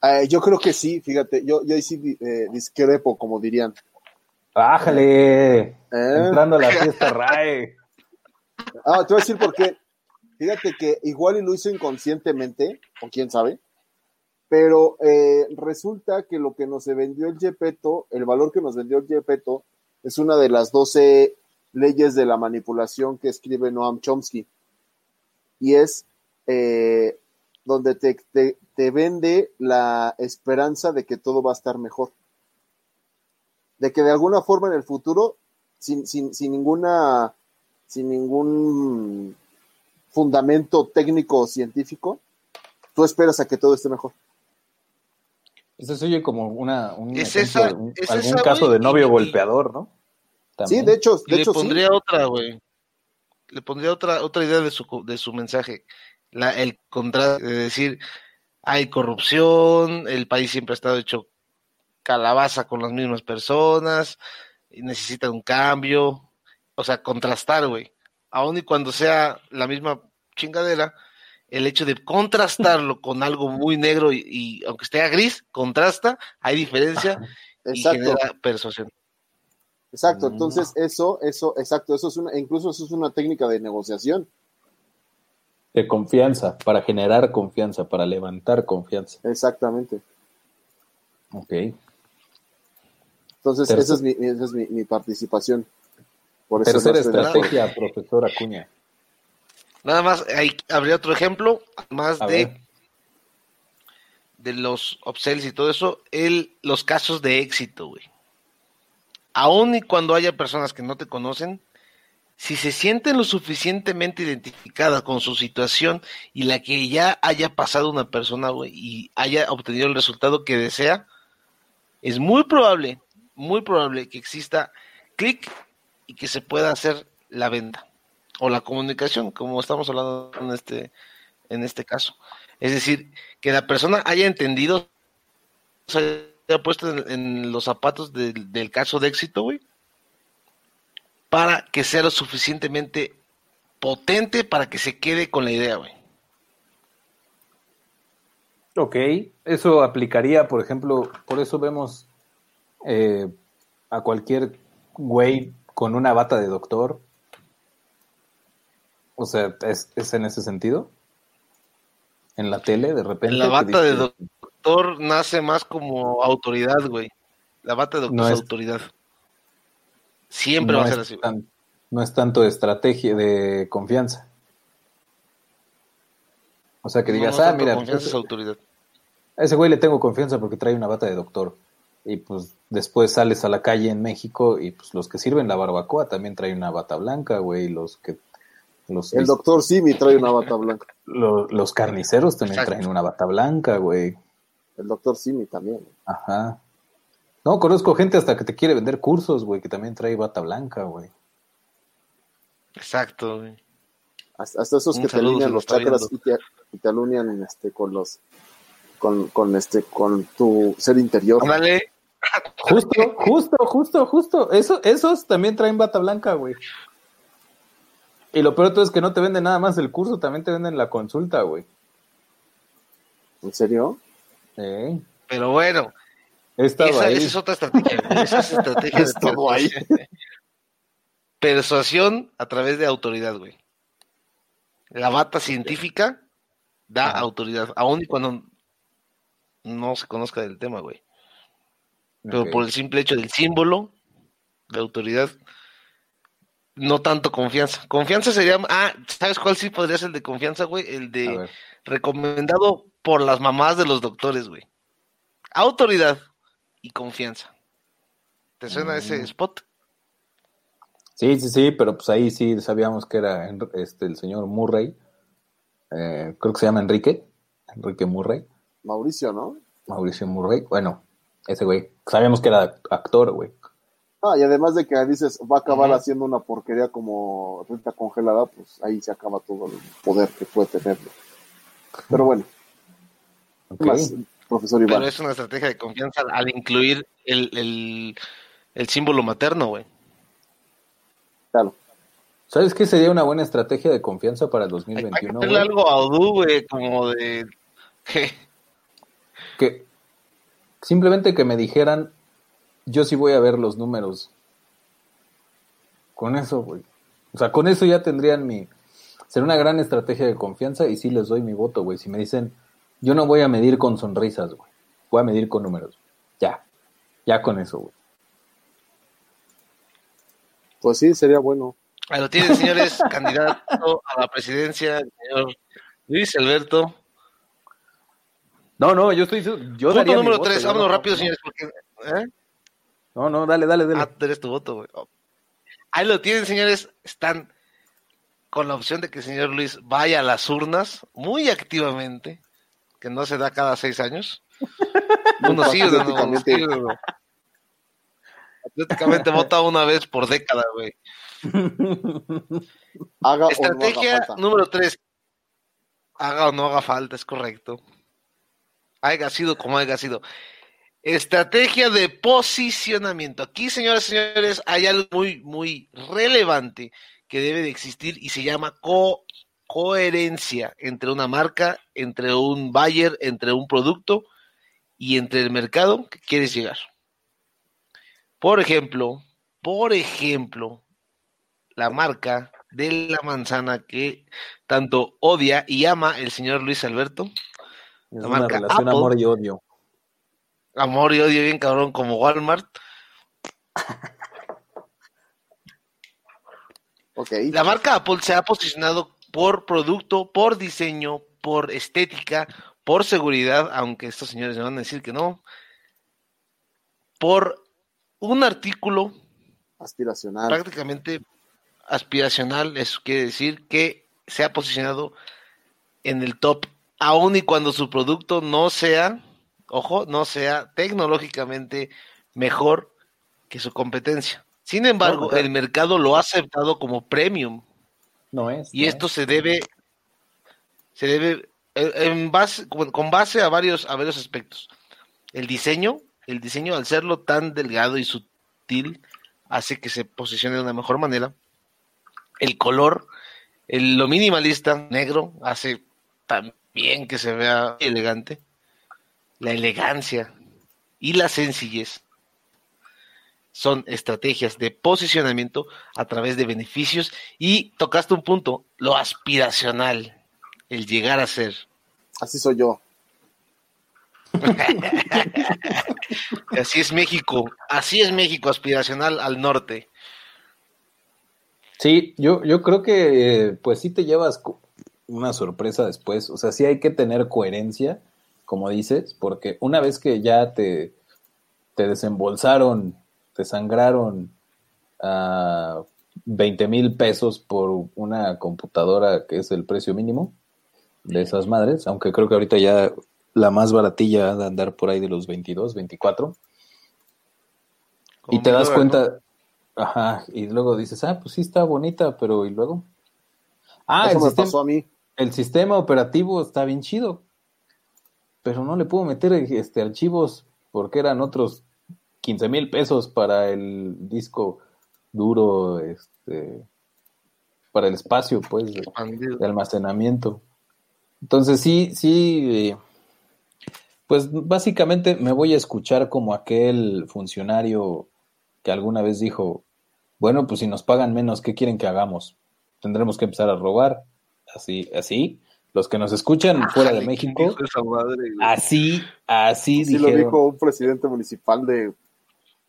Eh, yo creo que sí, fíjate, yo, yo ahí sí eh, discrepo, como dirían. ¡Bájale! ¿Eh? Entrando a la fiesta RAE. Ah, te voy a decir por qué. Fíjate que igual y lo hizo inconscientemente, o quién sabe, pero eh, resulta que lo que nos vendió el Yepeto, el valor que nos vendió el Yepeto, es una de las 12 leyes de la manipulación que escribe Noam Chomsky. Y es eh, donde te, te, te vende la esperanza de que todo va a estar mejor. De que de alguna forma en el futuro, sin, sin, sin ninguna sin ningún fundamento técnico o científico, tú esperas a que todo esté mejor. Eso se oye como una, un Es ejemplo esa- de un- es algún esa, caso de novio y- golpeador, ¿no? Sí, de hecho, Y de le hecho sí. pondría otra, güey. Le pondría otra, otra idea de su, de su mensaje. La, el contraste de decir, hay corrupción, el país siempre ha estado hecho calabaza con las mismas personas, y necesita un cambio. O sea, contrastar, güey. Aun y cuando sea la misma chingadera, el hecho de contrastarlo con algo muy negro y, y aunque esté a gris, contrasta, hay diferencia y Exacto, genera persuasión. exacto. Mm. Entonces, eso, eso, exacto, eso es una, incluso eso es una técnica de negociación. De confianza, para generar confianza, para levantar confianza. Exactamente. Ok. Entonces, Tercer- esa es mi, esa es mi, mi participación. Por eso Tercera no estrategia, profesor Acuña. Nada más, ahí habría otro ejemplo, más A de, ver. de los upsells y todo eso, el, los casos de éxito, güey. Aún y cuando haya personas que no te conocen, si se sienten lo suficientemente identificadas con su situación y la que ya haya pasado una persona, y haya obtenido el resultado que desea, es muy probable, muy probable que exista clic y que se pueda hacer la venta o la comunicación, como estamos hablando en este, en este caso. Es decir, que la persona haya entendido, se haya puesto en, los zapatos del caso de éxito, güey, para que sea lo suficientemente potente para que se quede con la idea, güey. Ok, eso aplicaría, por ejemplo, por eso vemos eh, a cualquier güey con una bata de doctor. O sea, ¿es, es en ese sentido? En la tele, de repente. La bata de doctor nace más como autoridad, güey. La bata de doctor No es es- autoridad. Siempre no va a ser es así. tan- no es tanto de estrategia, de confianza. O sea, que digas, no ah, tanto mira, confianza es autoridad. a ese güey le tengo confianza porque trae una bata de doctor. Y pues después sales a la calle en México y pues los que sirven la barbacoa también traen una bata blanca, güey. Los que los, El doctor Simi trae una bata blanca. lo- los carniceros también Exacto. traen una bata blanca, güey. El doctor Simi también. Ajá. No, conozco gente hasta que te quiere vender cursos, güey, que también trae bata blanca, güey. Exacto, güey. Hasta, hasta esos Un que te alinean los chakras y te, y te alinean este, con los con, con este con tu ser interior. Ándale. Justo, justo, justo, justo. Eso, esos también traen bata blanca, güey. Y lo peor de todo es que no te venden nada más el curso, también te venden la consulta, güey. ¿En serio? Eh, Pero bueno, esa, es otra estrategia. Esa es estrategia de estado ahí. persuasión. A través de autoridad, güey. La bata científica da Ajá. autoridad, aun y cuando no se conozca del tema, güey. Pero por el simple hecho del símbolo de autoridad, no tanto confianza. Confianza sería, ah, ¿sabes cuál sí podría ser el de confianza, güey? El de recomendado por las mamás de los doctores, güey. Autoridad y confianza. ¿Te suena ese Mm. spot? Sí, sí, sí, pero pues ahí sí sabíamos que era este el señor Murray. Eh, creo que se llama Enrique. Enrique Murray. Mauricio, ¿no? Mauricio Murray. Bueno, ese güey. Sabíamos que era actor, güey. Ah, y además de que dices va a acabar haciendo una porquería como renta congelada, pues ahí se acaba todo el poder que puede tenerlo. Pero bueno, ¿qué Ok. más, profesor Iván? Pero es una estrategia de confianza al incluir el, el, el símbolo materno, güey. Claro. ¿Sabes qué sería una buena estrategia de confianza para el Hay, hay que 2021? hacerle güey? algo a Odú, güey, como de... ¿Qué? Que simplemente que me dijeran, yo sí voy a ver los números. Con eso, güey. O sea, con eso ya tendrían mi... Sería una gran estrategia de confianza y sí les doy mi voto, güey. Si me dicen, yo no voy a medir con sonrisas, güey. Voy a medir con números. Ya. Ya con eso, güey. Pues sí, sería bueno. Ahí lo tienen, señores, candidato a la presidencia, el señor Luis Alberto. No, no, yo estoy... Yo Punto daría mi número voto, 3, yo vámonos no- rápido, no. señores, porque... ¿eh? No, no, dale, dale, dale. Ah, tú eres tu voto, güey. Oh. Ahí lo tienen, señores. Están con la opción de que el señor Luis vaya a las urnas muy activamente, que no se da cada seis años. Uno sí, uno no, uno Patrióticamente. sí, uno no. Patrióticamente vota una vez por década, güey. Haga Estrategia no haga número 3. Haga o no haga falta, es correcto. Haya sido como haya sido. Estrategia de posicionamiento. Aquí, señoras y señores, hay algo muy, muy relevante que debe de existir y se llama co- coherencia entre una marca, entre un buyer, entre un producto y entre el mercado que quieres llegar. Por ejemplo, por ejemplo, la marca de la manzana que tanto odia y ama el señor Luis Alberto. Es La una marca relación Apple. amor y odio. Amor y odio bien cabrón como Walmart. Ok. La marca Apple se ha posicionado por producto, por diseño, por estética, por seguridad, aunque estos señores me van a decir que no, por un artículo Aspiracional. prácticamente aspiracional, eso quiere decir que se ha posicionado en el top, aun y cuando su producto no sea, ojo, no sea tecnológicamente mejor que su competencia. Sin embargo, No, el mercado lo ha aceptado como premium No es. y no esto es. se debe, se debe, eh, en base, con con base a varios, a varios aspectos. El diseño, el diseño al serlo tan delgado y sutil, hace que se posicione de una mejor manera. El color, el, lo minimalista, negro, hace también que se vea elegante. La elegancia y la sencillez son estrategias de posicionamiento a través de beneficios y tocaste un punto, lo aspiracional, el llegar a ser. Así soy yo. Así es México, así es México aspiracional al norte. Sí, yo, yo creo que pues sí te llevas una sorpresa después. O sea, sí hay que tener coherencia, como dices, porque una vez que ya te, te desembolsaron, te sangraron a 20 mil pesos por una computadora que es el precio mínimo de esas madres, aunque creo que ahorita ya la más baratilla ha de andar por ahí de los 22, 24. Como Y te das cuenta, ajá, y luego dices, ah, pues sí está bonita, pero ¿y luego? Ah, Eso el me sistema, pasó a mí. el sistema operativo está bien chido, pero no le puedo meter este archivos porque eran otros 15 mil pesos para el disco duro, este, para el espacio, pues, de, almacenamiento. Entonces sí, sí, eh, pues básicamente me voy a escuchar como aquel funcionario que alguna vez dijo, bueno, pues si nos pagan menos, ¿qué quieren que hagamos? Tendremos que empezar a robar. Así, así. Los que nos escuchan fuera de Ájale, ¿quién México, madre, así, así Sí lo dijo un presidente municipal de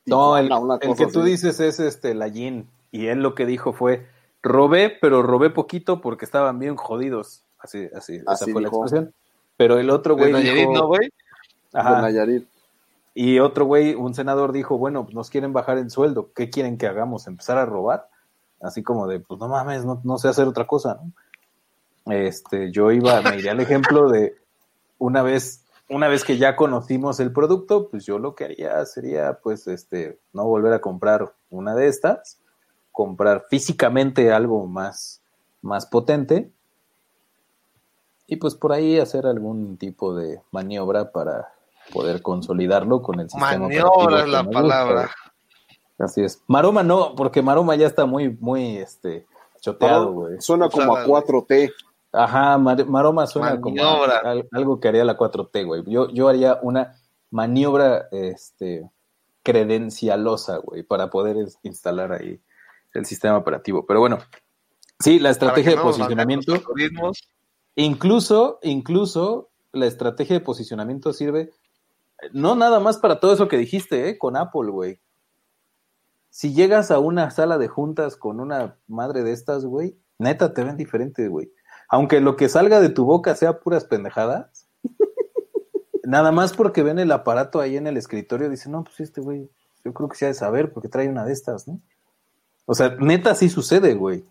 No, el, que tú dices es este Lallín, y él lo que dijo fue, robé, pero robé poquito porque estaban bien jodidos. Así, así, esa fue la expresión. Pero el otro De güey Nayarit, dijo, ¿no, güey? Ajá. de Nayarit. Y otro güey, un senador dijo, bueno, pues nos quieren bajar el sueldo, ¿qué quieren que hagamos? ¿Empezar a robar? Así como de, pues no mames, no, no sé hacer otra cosa, ¿no? Este, yo iba, me iría al ejemplo de una vez, una vez que ya conocimos el producto, pues yo lo que haría sería, pues, este, no volver a comprar una de estas, comprar físicamente algo más, más potente, y pues por ahí hacer algún tipo de maniobra para poder consolidarlo con el sistema Maniobra es la gusta. palabra. Así es. Maroma no, porque Maroma ya está muy, muy, este, choteado, güey. Suena como a Usada, güey. 4T. Ajá, Mar- Maroma suena Maniobra. como a- algo que haría la 4T, güey. Yo, yo haría una maniobra, este, credencialosa, güey, para poder es- instalar ahí el sistema operativo. Pero bueno, sí, la estrategia de no posicionamiento, incluso, incluso la estrategia de posicionamiento sirve no nada más para todo eso que dijiste, ¿eh? Con Apple, güey. Si llegas a una sala de juntas con una madre de estas, güey, neta te ven diferente, güey. Aunque lo que salga de tu boca sea puras pendejadas, nada más porque ven el aparato ahí en el escritorio, dicen, no, pues este güey, yo creo que sí ha de saber porque trae una de estas, ¿no? O sea, neta sí sucede, güey.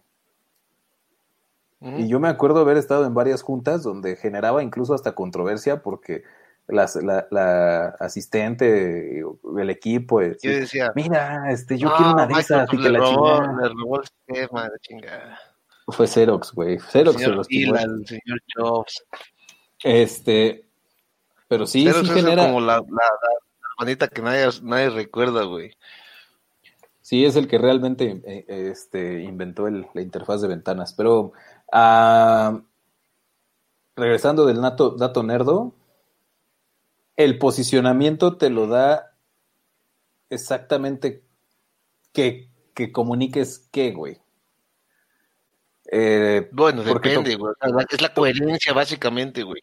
Y yo me acuerdo haber estado en varias juntas donde generaba incluso hasta controversia porque las- la, la asistente, el equipo, eh, Yo decía, mira, este, yo "No, quiero una de esas le robó, le robó el sistema, la chingada. Fue Xerox, güey. Xerox se los Gila, el señor Jobs. Este, pero sí, Pero sí eso es genera, como la, la, la hermanita que nadie, nadie recuerda, güey. sí es el que realmente eh, este, inventó el- la interfaz de ventanas. Pero ah, regresando del nato- dato nerdo, el posicionamiento te lo da exactamente que, que comuniques qué, güey. Eh, Bueno, depende, güey. O sea, la- Es la coherencia, básicamente, güey.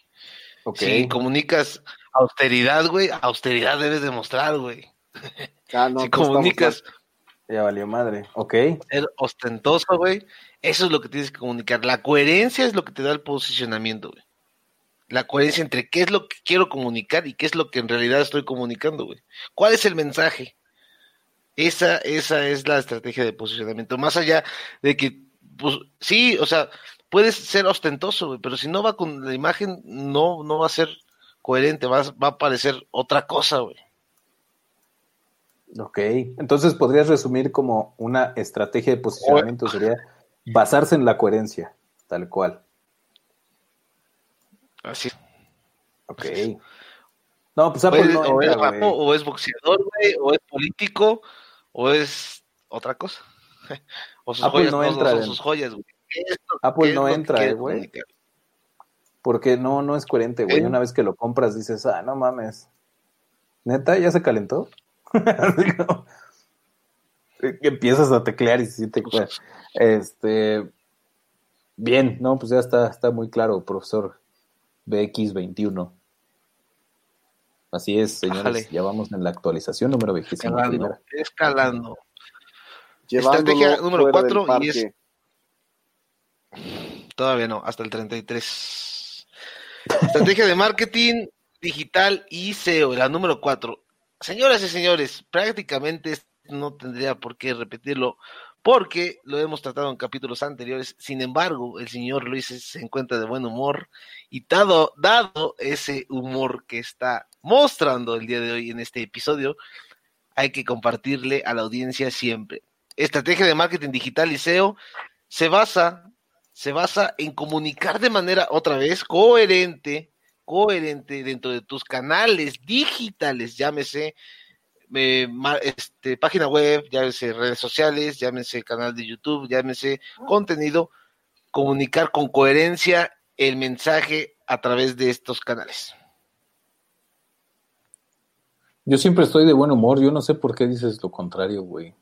Si comunicas austeridad, güey, austeridad debes demostrar, güey. Ah, no, si comunicas Ya valió madre. Ok. ser ostentoso, güey, eso es lo que tienes que comunicar. La coherencia es lo que te da el posicionamiento, güey. La coherencia entre qué es lo que quiero comunicar y qué es lo que en realidad estoy comunicando, güey. ¿Cuál es el mensaje? Esa, esa es la estrategia de posicionamiento. Más allá de que, pues, sí, o sea, puedes ser ostentoso, güey, pero si no va con la imagen, no, no va a ser coherente, va, a- va a parecer otra cosa, güey. Ok, entonces podrías resumir como una estrategia de posicionamiento sería basarse en la coherencia, tal cual. Así. Ok. No, pues Apple Puede- no o, es güey. o es boxeador, güey, o es político, o es otra cosa. O sus Apple joyas, no no, entra son en- sus joyas, güey. ¿Qué es lo- Apple no entra, eh, güey. Porque no, no es coherente, güey. ¿Eh? Una vez que lo compras dices, ah, no mames. ¿Neta? ¿Ya se calentó? Empiezas a teclear y sí te Este. Bien, no, pues ya está, está muy claro, profesor BX21. Así es, señores. Ájale. Ya vamos en la actualización número 21 Escalando, escalando. Estrategia número fuera del cuatro y es-. Todavía no, hasta el 33. Estrategia de marketing digital y SEO, la número 4. Señoras y señores, prácticamente no tendría por qué repetirlo porque lo hemos tratado en capítulos anteriores. Sin embargo, el señor Luis se encuentra de buen humor y dado, dado ese humor que está mostrando el día de hoy en este episodio, hay que compartirle a la audiencia siempre. Estrategia de marketing digital y SEO se basa, se basa en comunicar de manera otra vez coherente, coherente dentro de tus canales digitales, llámese eh, este, página web, llámese redes sociales, llámese canal de YouTube, llámese contenido, comunicar con coherencia el mensaje a través de estos canales. Yo siempre estoy de buen humor. Yo no sé por qué dices lo contrario, güey.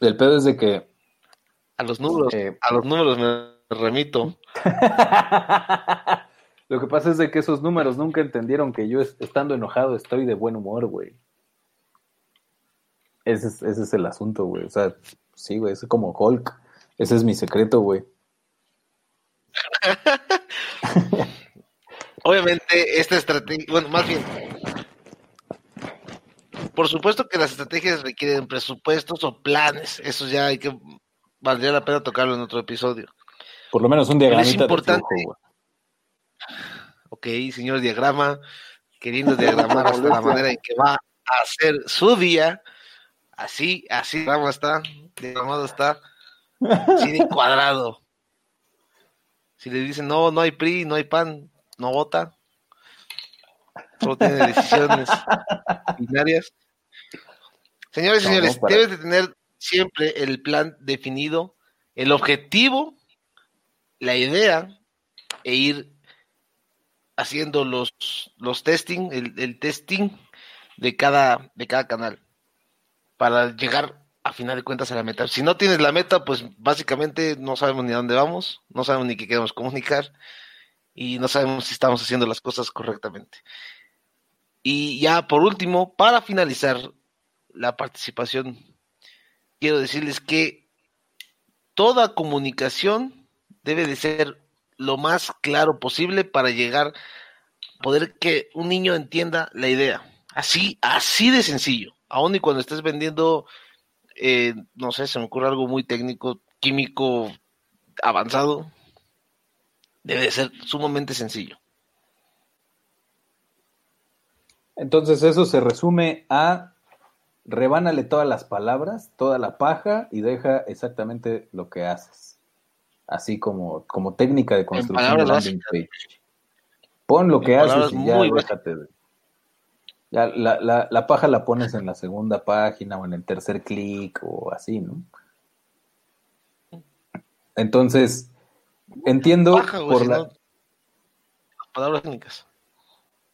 El pedo es de que A los números, Eh, a los números me remito. Lo que pasa es de que esos números nunca entendieron que yo es- estando enojado estoy de buen humor, güey. Ese es, ese es el asunto, güey. O sea, sí, güey, es como Hulk. Ese es mi secreto, güey. Obviamente, esta estrategia, bueno, más bien, por supuesto que las estrategias requieren presupuestos o planes. Eso ya hay que, valdría la pena tocarlo en otro episodio. Por lo menos un Pero diagramita es importante. flujo. Ok, señor diagrama, queriendo diagramar hasta la manera en que va a hacer su día. Así, así, diagrama está, diagramado está, así de cuadrado. Si le dicen, no, no hay PRI, no hay PAN, no vota. Solo tiene decisiones binarias. Señores y No, no, señores, para- debes de tener siempre el plan definido, el objetivo, la idea, e ir haciendo los, los testing, el, el testing de cada, de cada canal para llegar a final de cuentas a la meta. Si no tienes la meta, pues básicamente no sabemos ni a dónde vamos, no sabemos ni qué queremos comunicar y no sabemos si estamos haciendo las cosas correctamente. Y ya por último, para finalizar la participación, quiero decirles que toda comunicación debe de ser lo más claro posible para llegar, poder que un niño entienda la idea. Así, así de sencillo. Aún y cuando estés vendiendo, eh, no sé, se me ocurre algo muy técnico, químico, avanzado, debe de ser sumamente sencillo. Entonces eso se resume a rebánale todas las palabras, toda la paja y deja exactamente lo que haces. Así como, como técnica de construcción de landing page. Pon lo que haces y ya déjate de- Ya la, la, la paja la pones en la segunda página o en el tercer clic o así, ¿no? Entonces, entiendo Paja, güey, por si la, no- palabras técnicas.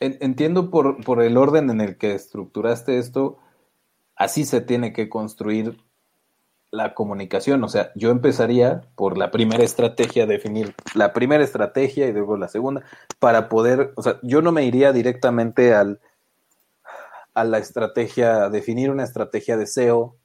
En- Entiendo por, por el orden en el que estructuraste esto, así se tiene que construir la comunicación. O sea, yo empezaría por la primera estrategia, definir la primera estrategia y luego la segunda, para poder, o sea, yo no me iría directamente al, a la estrategia, definir una estrategia de SEO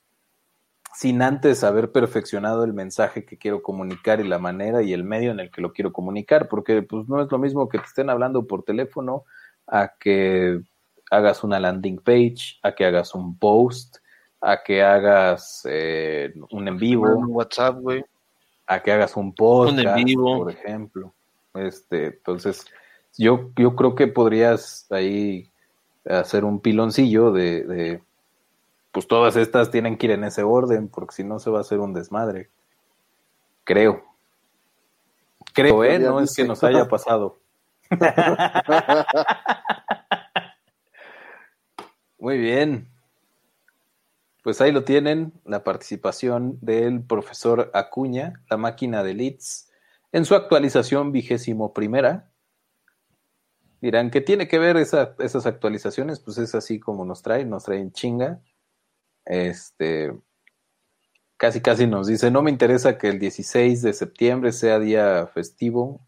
sin antes haber perfeccionado el mensaje que quiero comunicar y la manera y el medio en el que lo quiero comunicar, porque pues no es lo mismo que te estén hablando por teléfono a que hagas una landing page, a que hagas un post, a que hagas eh, un en vivo, Un WhatsApp, güey. a que hagas un podcast, Un en vivo. por ejemplo. Este, entonces, yo, yo creo que podrías ahí hacer un piloncillo de, de, pues todas estas tienen que ir en ese orden, porque si no se va a hacer un desmadre. Creo. Creo, ¿eh? No es que nos haya pasado. Muy bien. Pues ahí lo tienen, la participación del profesor Acuña, la máquina de leads, en su actualización vigésimo primera. Dirán, ¿qué tiene que ver esa- esas actualizaciones? Pues es así como nos traen, nos traen chinga. Este, casi casi nos dice, no me interesa que el 16 de septiembre sea día festivo.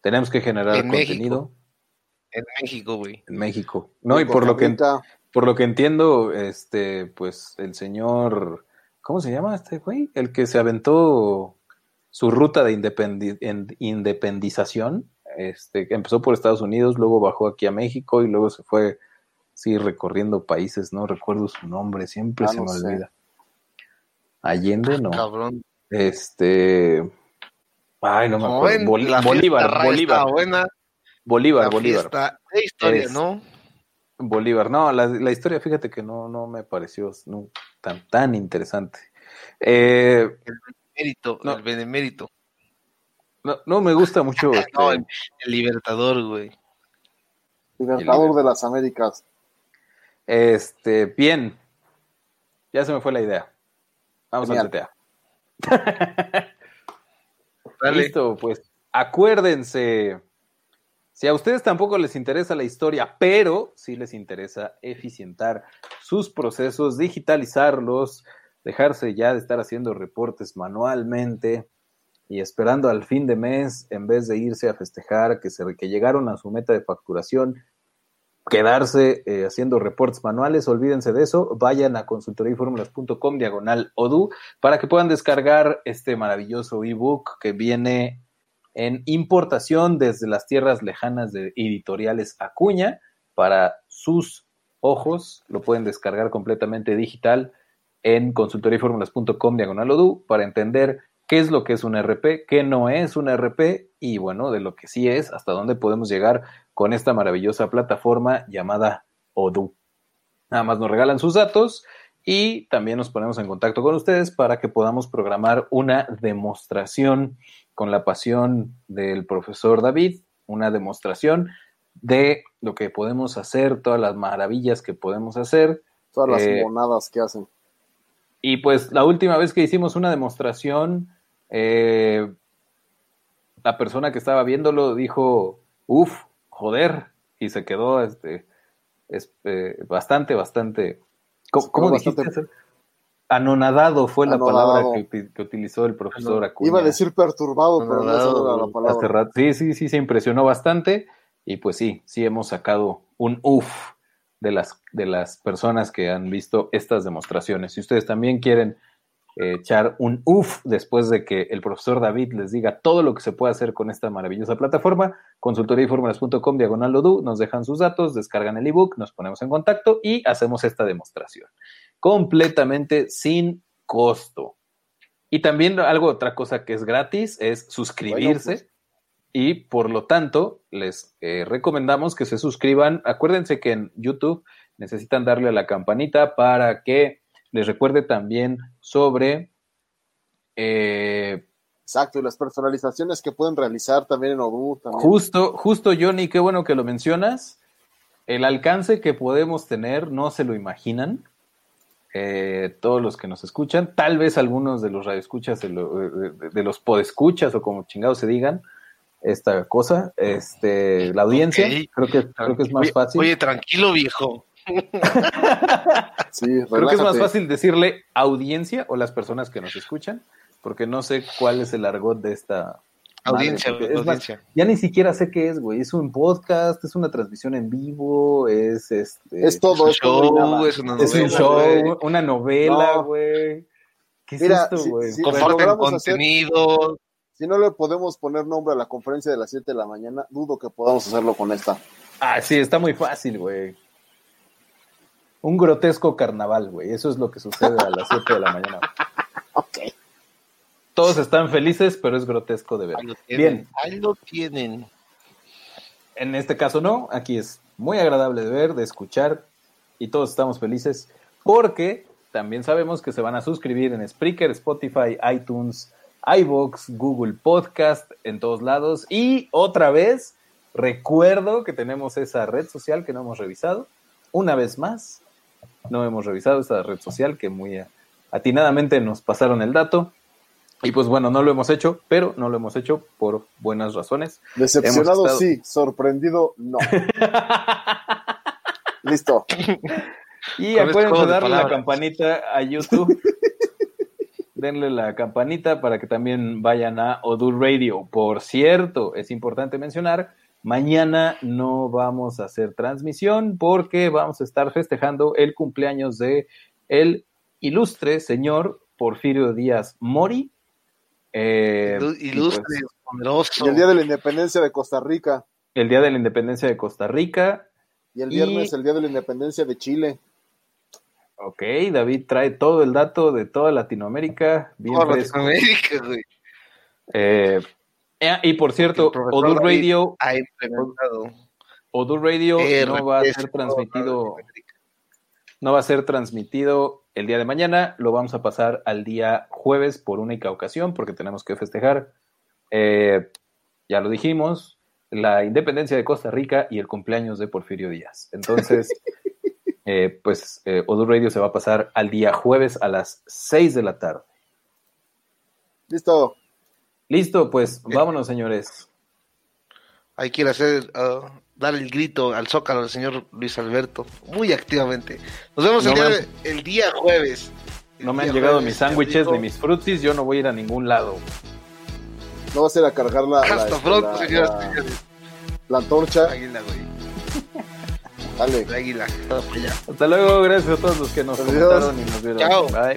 Tenemos que generar En México. En México, güey. en México. No, y por lo que por lo que entiendo, este, pues el señor, ¿cómo se llama este güey? El que se aventó su ruta de independi- en- independización, este, que empezó por Estados Unidos, luego bajó aquí a México y luego se fue, sí, recorriendo países, no recuerdo su nombre, siempre Ah, se no me sé. olvida. Allende, no. Cabrón. Este, ay, no me acuerdo. ven, Bolívar, Bolívar, está buena. Bolívar, la Bolívar. fiesta de historia, Es- ¿no? Bolívar, no, la, la historia, fíjate que no, no me pareció no, tan, tan interesante. Eh, Mérito, No. el benemérito. no, no me gusta mucho. este, No, el, el libertador, güey. Libertador de las Américas. este, bien, ya se me fue la idea. Vamos Genial. CTA. Dale. Listo, pues acuérdense. Si a ustedes tampoco les interesa la historia, pero sí les interesa eficientar sus procesos, digitalizarlos, dejarse ya de estar haciendo reportes manualmente y esperando al fin de mes, en vez de irse a festejar que, se, llegaron a su meta de facturación, quedarse eh, haciendo reportes manuales, olvídense de eso, vayan a consultoriaformulas.com diagonal ODU para que puedan descargar este maravilloso ebook que viene en importación desde las tierras lejanas de editoriales Acuña para sus ojos. Lo pueden descargar completamente digital en consultoriaformulas.com diagonal ODU para entender qué es lo que es un RP, qué no es un RP y bueno, de lo que sí es, hasta dónde podemos llegar con esta maravillosa plataforma llamada Odoo. Nada más nos regalan sus datos y también nos ponemos en contacto con ustedes para que podamos programar una demostración con la pasión del profesor David, una demostración de lo que podemos hacer, todas las maravillas que podemos hacer. Todas las Eh, monadas que hacen. Y pues la última vez que hicimos una demostración, eh, la persona que estaba viéndolo dijo, uff, joder, y se quedó este, es, eh, bastante, bastante, ¿cómo, Se cómo quedó dijiste? Anonadado fue la Anonadado. palabra que, uti- que utilizó el profesor Acuña. Iba a decir perturbado, pero no era la hace palabra. rato. Sí, sí, sí, se impresionó bastante. Y pues sí, sí hemos sacado un uff de las, de las personas que han visto estas demostraciones. Si ustedes también quieren eh, echar un uff después de que el profesor David les diga todo lo que se puede hacer con esta maravillosa plataforma, consultoriaformulas.com diagonal nos dejan sus datos, descargan el ebook, nos ponemos en contacto y hacemos esta demostración completamente sin costo. Y también algo, otra cosa que es gratis es suscribirse. Bueno, pues. Y por lo tanto, les eh, recomendamos que se suscriban. Acuérdense que en YouTube necesitan darle a la campanita para que les recuerde también sobre eh, Exacto, y las personalizaciones que pueden realizar también en Odoo. También. Justo, justo Johnny, qué bueno que lo mencionas. El alcance que podemos tener no se lo imaginan. Eh, todos los que nos escuchan, tal vez algunos de los radioescuchas, de, lo- de- de los podescuchas o como chingados se digan esta cosa, este, la audiencia, creo que creo que es más fácil. Oye, tranquilo, viejo. Sí, creo que es más fácil decirle audiencia o las personas que nos escuchan, porque no sé cuál es el argot de esta Audiencia, Madre, más, audiencia. ya ni siquiera sé qué es, güey. Es un podcast, es una transmisión en vivo, es este. Es todo, un es y show, nada. es una es un novela, show, güey. una novela, No. güey. ¿Qué es Mira, esto, güey? Comparten hacer- contenido. Si no le podemos poner nombre a la conferencia de las 7 de la mañana, dudo que podamos hacerlo con esta. Ah, sí, está muy fácil, güey. un grotesco carnaval, güey. Eso es lo que sucede a las 7 de la mañana. Ok. Todos están felices, pero es grotesco de ver. Ahí lo tienen. Bien, Ahí lo tienen. en este caso no, aquí es muy agradable de ver, de escuchar y todos estamos felices porque también sabemos que se van a suscribir en Spreaker, Spotify, iTunes, iBox, Google Podcast, en todos lados y otra vez recuerdo que tenemos esa red social que no hemos revisado. Una vez más, no hemos revisado esa red social que muy atinadamente nos pasaron el dato. Y pues bueno, no lo hemos hecho, pero no lo hemos hecho por buenas razones. Decepcionado estado- sí, sorprendido no. Listo. Y este acuérdense darle la campanita a YouTube. Denle la campanita para que también vayan a Odur Radio. Por cierto, es importante mencionar, mañana no vamos a hacer transmisión porque vamos a estar festejando el cumpleaños de el ilustre señor Porfirio Díaz Mori. Eh, y Ilustre, pues, poderoso. Y el día de la independencia de Costa Rica. el Día de la Independencia de Costa Rica. Y el Y- viernes, el día de la independencia de Chile. Ok, David trae todo el dato de toda Latinoamérica. Bien Toda fresco. Latinoamérica, güey. Eh, eh, y por cierto, Odur Radio, Ha implementado. Odur Radio no va a ser transmitido, no va a ser transmitido el día de mañana, lo vamos a pasar al día jueves por única ocasión, porque tenemos que festejar, eh, ya lo dijimos, la independencia de Costa Rica y el cumpleaños de Porfirio Díaz. Entonces, eh, pues eh, Odur Radio se va a pasar al día jueves a las 6 de la tarde. Listo. Listo, pues vámonos, señores. Hay que ir a hacer, ah, dar el grito al zócalo del señor Luis Alberto, muy activamente. Nos vemos No el, día, me el día jueves. El No me han llegado jueves, mis sándwiches ni mis frutsis, yo no voy a ir a ningún lado. No vas a ir a cargar la, la, Hasta este, pronto, la- señoras y la- señores. la antorcha. Águila, güey. Dale. El águila. Hasta luego, gracias a todos los que nos Adiós. comentaron y nos vieron. Chao. Bye.